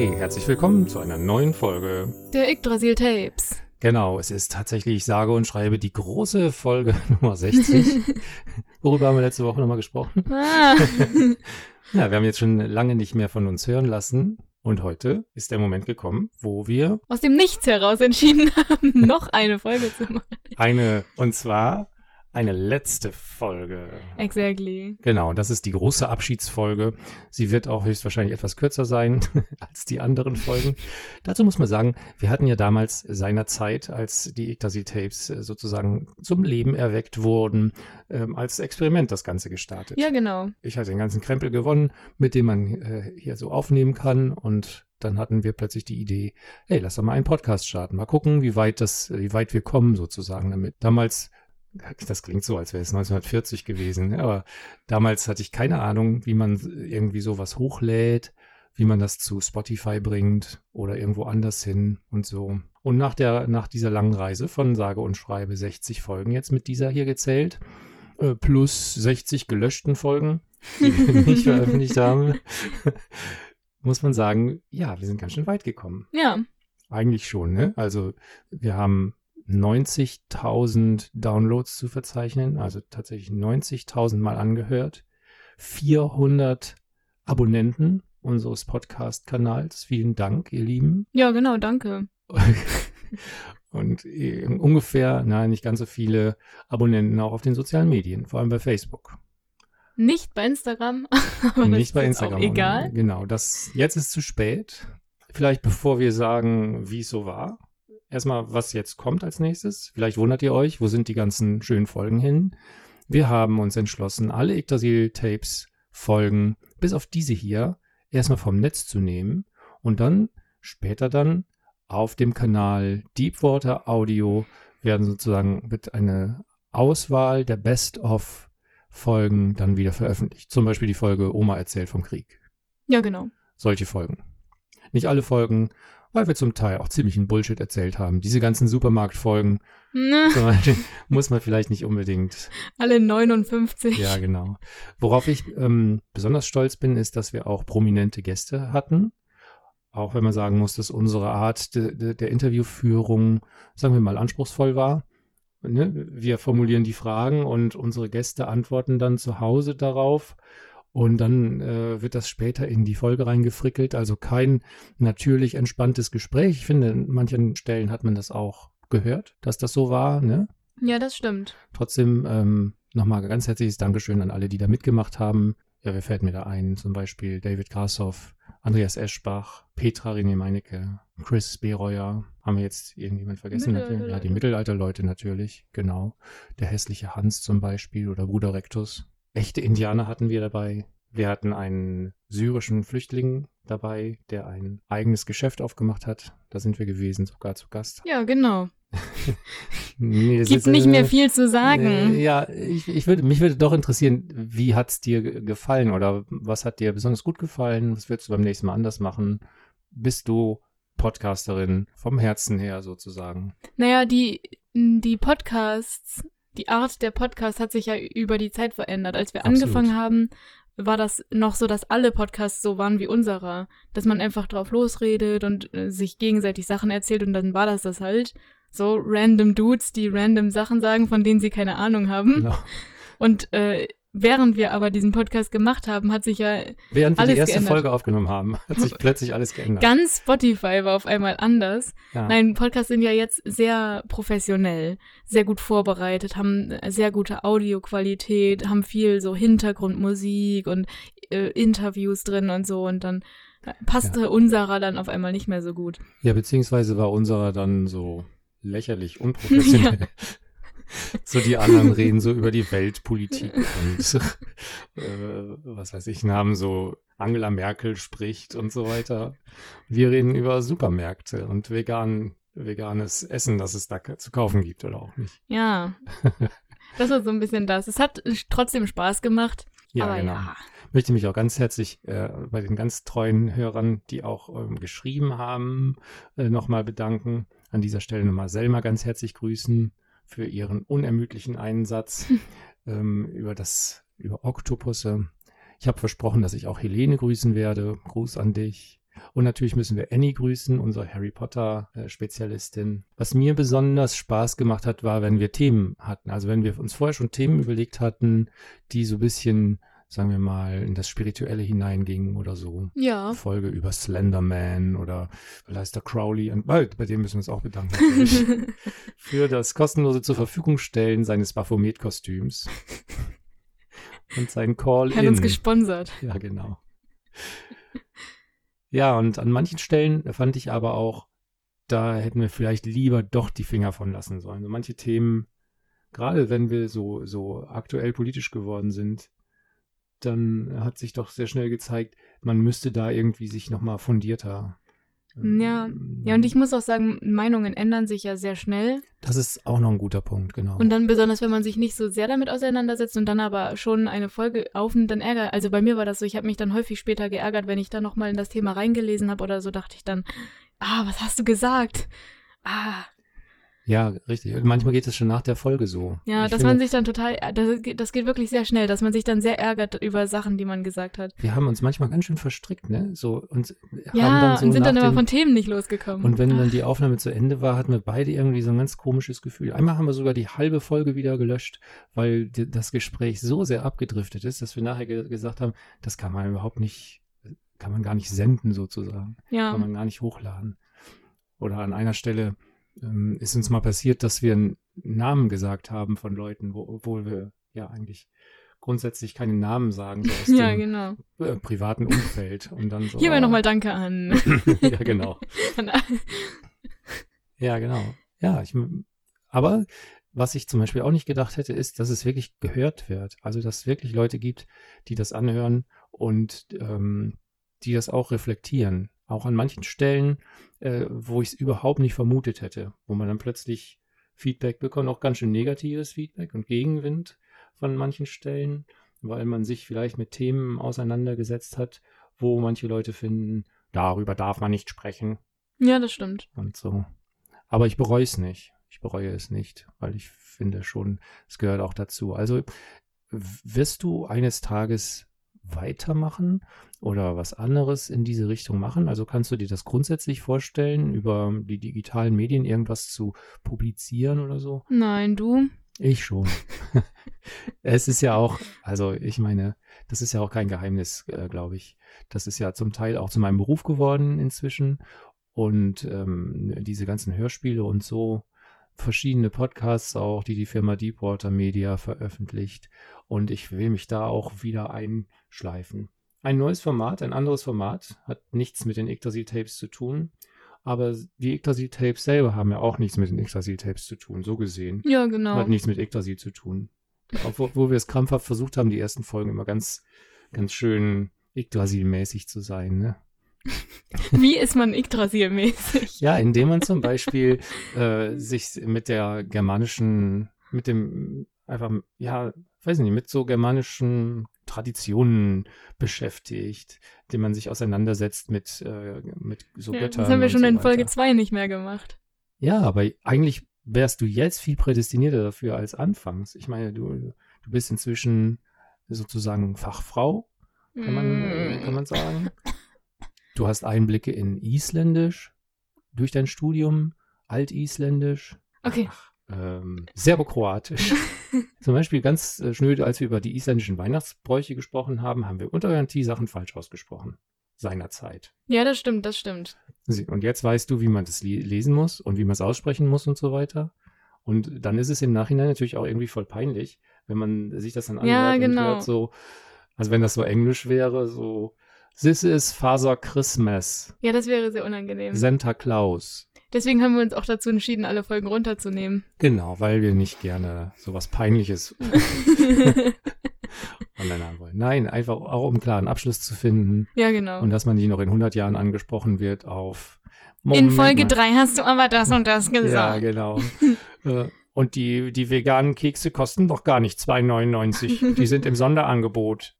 Hey, herzlich willkommen zu einer neuen Folge der Yggdrasil Tapes. Genau, es ist tatsächlich, sage und schreibe, die große Folge Nummer 60. Worüber haben wir letzte Woche nochmal gesprochen? Ah. ja, wir haben jetzt schon lange nicht mehr von uns hören lassen. Und heute ist der Moment gekommen, wo wir aus dem Nichts heraus entschieden haben, noch eine Folge zu machen. Eine, und zwar eine letzte Folge. Exactly. Genau, das ist die große Abschiedsfolge. Sie wird auch höchstwahrscheinlich etwas kürzer sein als die anderen Folgen. Dazu muss man sagen, wir hatten ja damals seinerzeit, als die Yggdrasil-Tapes äh, sozusagen zum Leben erweckt wurden, ähm, als Experiment das Ganze gestartet. Ja, genau. Ich hatte den ganzen Krempel gewonnen, mit dem man äh, hier so aufnehmen kann und dann hatten wir plötzlich die Idee, hey, lass doch mal einen Podcast starten. Mal gucken, wie weit das, wie weit wir kommen sozusagen damit. Damals das klingt so, als wäre es 1940 gewesen, aber damals hatte ich keine Ahnung, wie man irgendwie sowas hochlädt, wie man das zu Spotify bringt oder irgendwo anders hin und so. Und nach der, nach dieser langen Reise von sage und schreibe 60 Folgen jetzt mit dieser hier gezählt, äh, plus 60 gelöschten Folgen, die wir nicht veröffentlicht haben, muss man sagen, ja, wir sind ganz schön weit gekommen. Ja. Eigentlich schon, ne? Also wir haben 90.000 Downloads zu verzeichnen, also tatsächlich 90.000 Mal angehört, 400 Abonnenten unseres Podcast-Kanals. Vielen Dank, ihr Lieben. Ja, genau, danke. Und äh, ungefähr, nein, nicht ganz so viele Abonnenten auch auf den sozialen Medien, vor allem bei Facebook. Nicht bei Instagram, aber nicht bei Instagram. egal. Genau, das jetzt ist zu spät. Vielleicht bevor wir sagen, wie es so war, erstmal, was jetzt kommt als nächstes. Vielleicht wundert ihr euch, wo sind die ganzen schönen Folgen hin? Wir haben uns entschlossen, alle Yggdrasil-Tapes Folgen, bis auf diese hier, erstmal vom Netz zu nehmen und dann später dann auf dem Kanal Deepwater Audio werden sozusagen wird eine Auswahl der Best-of Folgen dann wieder veröffentlicht. Zum Beispiel die Folge Oma erzählt vom Krieg. Ja, genau. Solche Folgen. Nicht alle Folgen, weil wir zum Teil auch ziemlichen Bullshit erzählt haben. Diese ganzen Supermarktfolgen ne. muss man vielleicht nicht unbedingt. Alle 59. Ja, genau. Worauf ich ähm, besonders stolz bin, ist, dass wir auch prominente Gäste hatten. Auch wenn man sagen muss, dass unsere Art de, de, der Interviewführung, sagen wir mal, anspruchsvoll war. Ne? Wir formulieren die Fragen und unsere Gäste antworten dann zu Hause darauf. Und dann äh, wird das später in die Folge reingefrickelt. Also kein natürlich entspanntes Gespräch. Ich finde, an manchen Stellen hat man das auch gehört, dass das so war. Ne? Ja, das stimmt. Trotzdem ähm, nochmal ganz herzliches Dankeschön an alle, die da mitgemacht haben. Ja, wer fällt mir da ein? Zum Beispiel David Grashoff, Andreas Eschbach, Petra René Meinecke, Chris Bereuer. Haben wir jetzt irgendjemand vergessen? Ja, die Mittelalterleute natürlich, genau. Der hässliche Hans zum Beispiel oder Bruder Rectus. Echte Indianer hatten wir dabei. Wir hatten einen syrischen Flüchtling dabei, der ein eigenes Geschäft aufgemacht hat. Da sind wir gewesen, sogar zu Gast. Ja, genau. nee, Gibt ist, nicht äh, mehr viel zu sagen. Äh, ja, ich, ich würde, mich würde doch interessieren, wie hat es dir gefallen oder was hat dir besonders gut gefallen? Was würdest du beim nächsten Mal anders machen? Bist du Podcasterin vom Herzen her sozusagen? Naja, die, die Podcasts die Art der Podcast hat sich ja über die Zeit verändert. Als wir Absolut. angefangen haben, war das noch so, dass alle Podcasts so waren wie unserer. Dass man einfach drauf losredet und äh, sich gegenseitig Sachen erzählt und dann war das das halt. So random Dudes, die random Sachen sagen, von denen sie keine Ahnung haben. Genau. Und äh, Während wir aber diesen Podcast gemacht haben, hat sich ja Während wir die erste geändert. Folge aufgenommen haben, hat sich plötzlich alles geändert. Ganz Spotify war auf einmal anders. Ja. Nein, Podcasts sind ja jetzt sehr professionell, sehr gut vorbereitet, haben sehr gute Audioqualität, haben viel so Hintergrundmusik und äh, Interviews drin und so und dann passte ja. unserer dann auf einmal nicht mehr so gut. Ja, beziehungsweise war unserer dann so lächerlich unprofessionell. ja. So die anderen reden so über die Weltpolitik und äh, was weiß ich, Namen so Angela Merkel spricht und so weiter. Wir reden über Supermärkte und vegan, veganes Essen, das es da zu kaufen gibt oder auch nicht. Ja, das war so ein bisschen das. Es hat trotzdem Spaß gemacht. Ja, genau. Ja. Möchte mich auch ganz herzlich äh, bei den ganz treuen Hörern, die auch ähm, geschrieben haben, äh, nochmal bedanken. An dieser Stelle nochmal Selma ganz herzlich grüßen für ihren unermüdlichen Einsatz ähm, über das, über Oktopusse. Ich habe versprochen, dass ich auch Helene grüßen werde. Gruß an dich. Und natürlich müssen wir Annie grüßen, unsere Harry Potter-Spezialistin. Was mir besonders Spaß gemacht hat, war, wenn wir Themen hatten. Also wenn wir uns vorher schon Themen überlegt hatten, die so ein bisschen, sagen wir mal, in das Spirituelle hineingingen oder so. Ja. Folge über Slenderman oder Leister Crowley. Und, bei dem müssen wir uns auch bedanken. für das kostenlose zur Verfügung stellen seines Baphomet-Kostüms. und seinen Call-In. Hat uns gesponsert. Ja, genau. Ja, und an manchen Stellen fand ich aber auch, da hätten wir vielleicht lieber doch die Finger von lassen sollen. So manche Themen, gerade wenn wir so, so aktuell politisch geworden sind, dann hat sich doch sehr schnell gezeigt, man müsste da irgendwie sich nochmal fundierter ja, ja, und ich muss auch sagen, Meinungen ändern sich ja sehr schnell. Das ist auch noch ein guter Punkt, genau. Und dann besonders, wenn man sich nicht so sehr damit auseinandersetzt und dann aber schon eine Folge aufnimmt, dann ärgert. Also bei mir war das so, ich habe mich dann häufig später geärgert, wenn ich dann nochmal in das Thema reingelesen habe oder so, dachte ich dann, ah, was hast du gesagt? Ah, ja, richtig. Und manchmal geht es schon nach der Folge so. Ja, ich dass finde, man sich dann total, das, das geht wirklich sehr schnell, dass man sich dann sehr ärgert über Sachen, die man gesagt hat. Wir haben uns manchmal ganz schön verstrickt, ne? So, und ja, haben dann so und sind dann immer von Themen nicht losgekommen. Und wenn Ach. dann die Aufnahme zu Ende war, hatten wir beide irgendwie so ein ganz komisches Gefühl. Einmal haben wir sogar die halbe Folge wieder gelöscht, weil die, das Gespräch so sehr abgedriftet ist, dass wir nachher ge gesagt haben, das kann man überhaupt nicht, kann man gar nicht senden sozusagen. Ja. Kann man gar nicht hochladen. Oder an einer Stelle ähm, ist uns mal passiert, dass wir einen Namen gesagt haben von Leuten, wo, obwohl wir ja eigentlich grundsätzlich keine Namen sagen, so aus ja, dem genau. äh, privaten Umfeld. Und dann so, Hier wäre nochmal Danke an. ja, genau. ja, genau. Ja, ich, aber was ich zum Beispiel auch nicht gedacht hätte, ist, dass es wirklich gehört wird. Also, dass es wirklich Leute gibt, die das anhören und ähm, die das auch reflektieren. Auch an manchen Stellen, äh, wo ich es überhaupt nicht vermutet hätte, wo man dann plötzlich Feedback bekommt, auch ganz schön negatives Feedback und Gegenwind von manchen Stellen, weil man sich vielleicht mit Themen auseinandergesetzt hat, wo manche Leute finden, darüber darf man nicht sprechen. Ja, das stimmt. Und so. Aber ich bereue es nicht. Ich bereue es nicht, weil ich finde schon, es gehört auch dazu. Also wirst du eines Tages weitermachen oder was anderes in diese Richtung machen? Also kannst du dir das grundsätzlich vorstellen, über die digitalen Medien irgendwas zu publizieren oder so? Nein, du? Ich schon. es ist ja auch, also ich meine, das ist ja auch kein Geheimnis, äh, glaube ich. Das ist ja zum Teil auch zu meinem Beruf geworden inzwischen. Und ähm, diese ganzen Hörspiele und so, verschiedene Podcasts auch, die die Firma Deepwater Media veröffentlicht. Und ich will mich da auch wieder einschleifen. Ein neues Format, ein anderes Format, hat nichts mit den Yggdrasil-Tapes zu tun. Aber die Yggdrasil-Tapes selber haben ja auch nichts mit den Yggdrasil-Tapes zu tun, so gesehen. Ja, genau. Hat nichts mit Yggdrasil zu tun. Obwohl wo wir es krampfhaft versucht haben, die ersten Folgen immer ganz, ganz schön Yggdrasil-mäßig zu sein, ne? Wie ist man Yggdrasil-mäßig? Ja, indem man zum Beispiel äh, sich mit der germanischen, mit dem einfach, ja, weiß nicht, mit so germanischen Traditionen beschäftigt, indem man sich auseinandersetzt mit, äh, mit so ja, Göttern. Das haben wir schon so in Folge 2 nicht mehr gemacht. Ja, aber eigentlich wärst du jetzt viel prädestinierter dafür als anfangs. Ich meine, du, du bist inzwischen sozusagen Fachfrau, kann man, mm. kann man sagen. Du hast Einblicke in Isländisch durch dein Studium, Altisländisch. Okay. Ähm, Serbokroatisch. Zum Beispiel ganz äh, schnöde, als wir über die isländischen Weihnachtsbräuche gesprochen haben, haben wir unter Garantie Sachen falsch ausgesprochen. Seinerzeit. Ja, das stimmt, das stimmt. Und jetzt weißt du, wie man das lesen muss und wie man es aussprechen muss und so weiter. Und dann ist es im Nachhinein natürlich auch irgendwie voll peinlich, wenn man sich das dann anhört ja, genau. und hört so, also wenn das so Englisch wäre, so This is Father Christmas. Ja, das wäre sehr unangenehm. Santa Claus. Deswegen haben wir uns auch dazu entschieden, alle Folgen runterzunehmen. Genau, weil wir nicht gerne sowas Peinliches online haben wollen. Nein, einfach auch um klar einen Abschluss zu finden. Ja, genau. Und dass man nicht noch in 100 Jahren angesprochen wird auf. Moment in Folge 3 hast du aber das und das gesagt. Ja, genau. Äh, und die, die veganen Kekse kosten doch gar nicht 2,99. Die sind im Sonderangebot.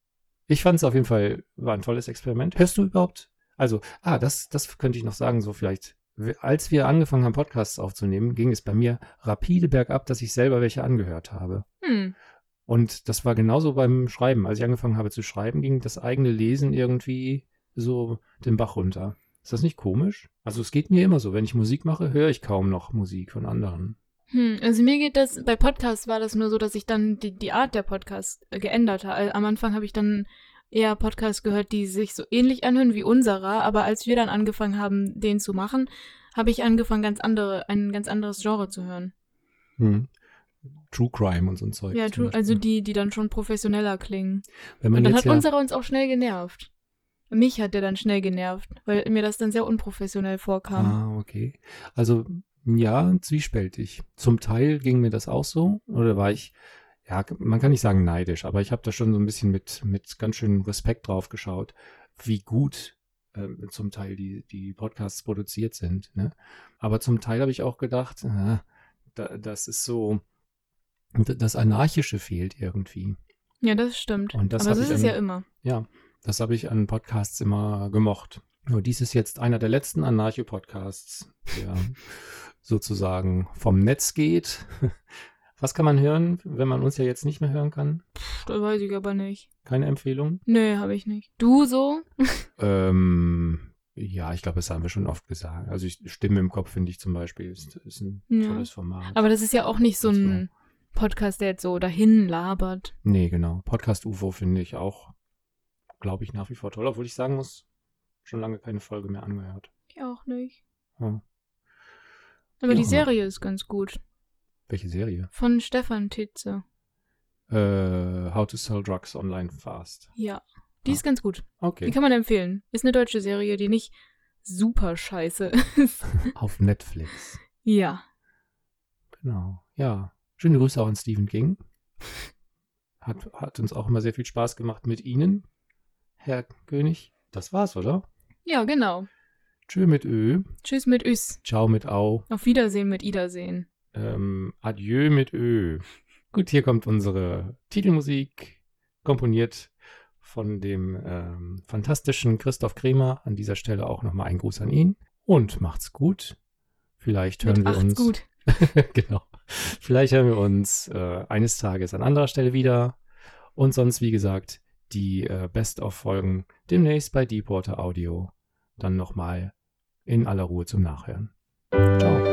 Ich fand es auf jeden Fall, war ein tolles Experiment. Hörst du überhaupt? Also, ah, das, das könnte ich noch sagen, so vielleicht als wir angefangen haben, Podcasts aufzunehmen, ging es bei mir rapide bergab, dass ich selber welche angehört habe. Hm. Und das war genauso beim Schreiben. Als ich angefangen habe zu schreiben, ging das eigene Lesen irgendwie so den Bach runter. Ist das nicht komisch? Also es geht mir immer so, wenn ich Musik mache, höre ich kaum noch Musik von anderen. Hm, also mir geht das, bei Podcasts war das nur so, dass ich dann die, die Art der Podcasts äh, geändert habe. Am Anfang habe ich dann eher Podcasts gehört, die sich so ähnlich anhören wie unserer, aber als wir dann angefangen haben, den zu machen, habe ich angefangen, ganz andere, ein ganz anderes Genre zu hören. Hm. True Crime und so ein Zeug. Ja, true, also die, die dann schon professioneller klingen. Wenn man und dann hat ja, unserer uns auch schnell genervt. Mich hat der dann schnell genervt, weil mir das dann sehr unprofessionell vorkam. Ah, okay. Also ja, zwiespältig. Zum Teil ging mir das auch so, oder war ich, ja, man kann nicht sagen neidisch, aber ich habe da schon so ein bisschen mit, mit ganz schön Respekt drauf geschaut, wie gut ähm, zum Teil die, die Podcasts produziert sind. Ne? Aber zum Teil habe ich auch gedacht, äh, da, das ist so, das Anarchische fehlt irgendwie. Ja, das stimmt. Und das aber ich ist an- ja immer. Ja, das habe ich an Podcasts immer gemocht. Nur dies ist jetzt einer der letzten Anarcho-Podcasts, der sozusagen vom Netz geht. Was kann man hören, wenn man uns ja jetzt nicht mehr hören kann? Pff, das weiß ich aber nicht. Keine Empfehlung? Nee, habe ich nicht. Du so? Ähm, ja, ich glaube, das haben wir schon oft gesagt. Also ich, Stimme im Kopf finde ich zum Beispiel ist, ist ein Ja. tolles Format. Aber das ist ja auch nicht so ein Podcast, der jetzt so dahin labert. nee, genau. Podcast UFO finde ich auch, glaube ich, nach wie vor toll, obwohl ich sagen muss, schon lange keine Folge mehr angehört. Ich auch nicht. Ja. Aber die Serie ist ganz gut. Welche Serie? Von Stefan Titze. Äh, How to Sell Drugs Online Fast. Ja. Die Ah. ist ganz gut. Die Okay. kann man empfehlen. Ist eine deutsche Serie, die nicht super scheiße ist. Auf Netflix. ja. Genau. Ja. Schöne Grüße auch an Stephen King. Hat, hat uns auch immer sehr viel Spaß gemacht mit Ihnen, Herr König. Das war's, oder? Ja, genau. Tschö mit Ö. Tschüss mit Üs. Ciao mit Au. Auf Wiedersehen mit Iedersehen. Ähm, adieu mit Ö. Gut, hier kommt unsere Titelmusik, komponiert von dem ähm, fantastischen Christoph Kremer. An dieser Stelle auch nochmal ein Gruß an ihn. Und macht's gut. Vielleicht hören mit wir uns. gut. genau. Vielleicht hören wir uns äh, eines Tages an anderer Stelle wieder. Und sonst, wie gesagt, die äh, Best-of-Folgen demnächst bei Deepwater Audio. Dann nochmal in aller Ruhe zum Nachhören. Ciao.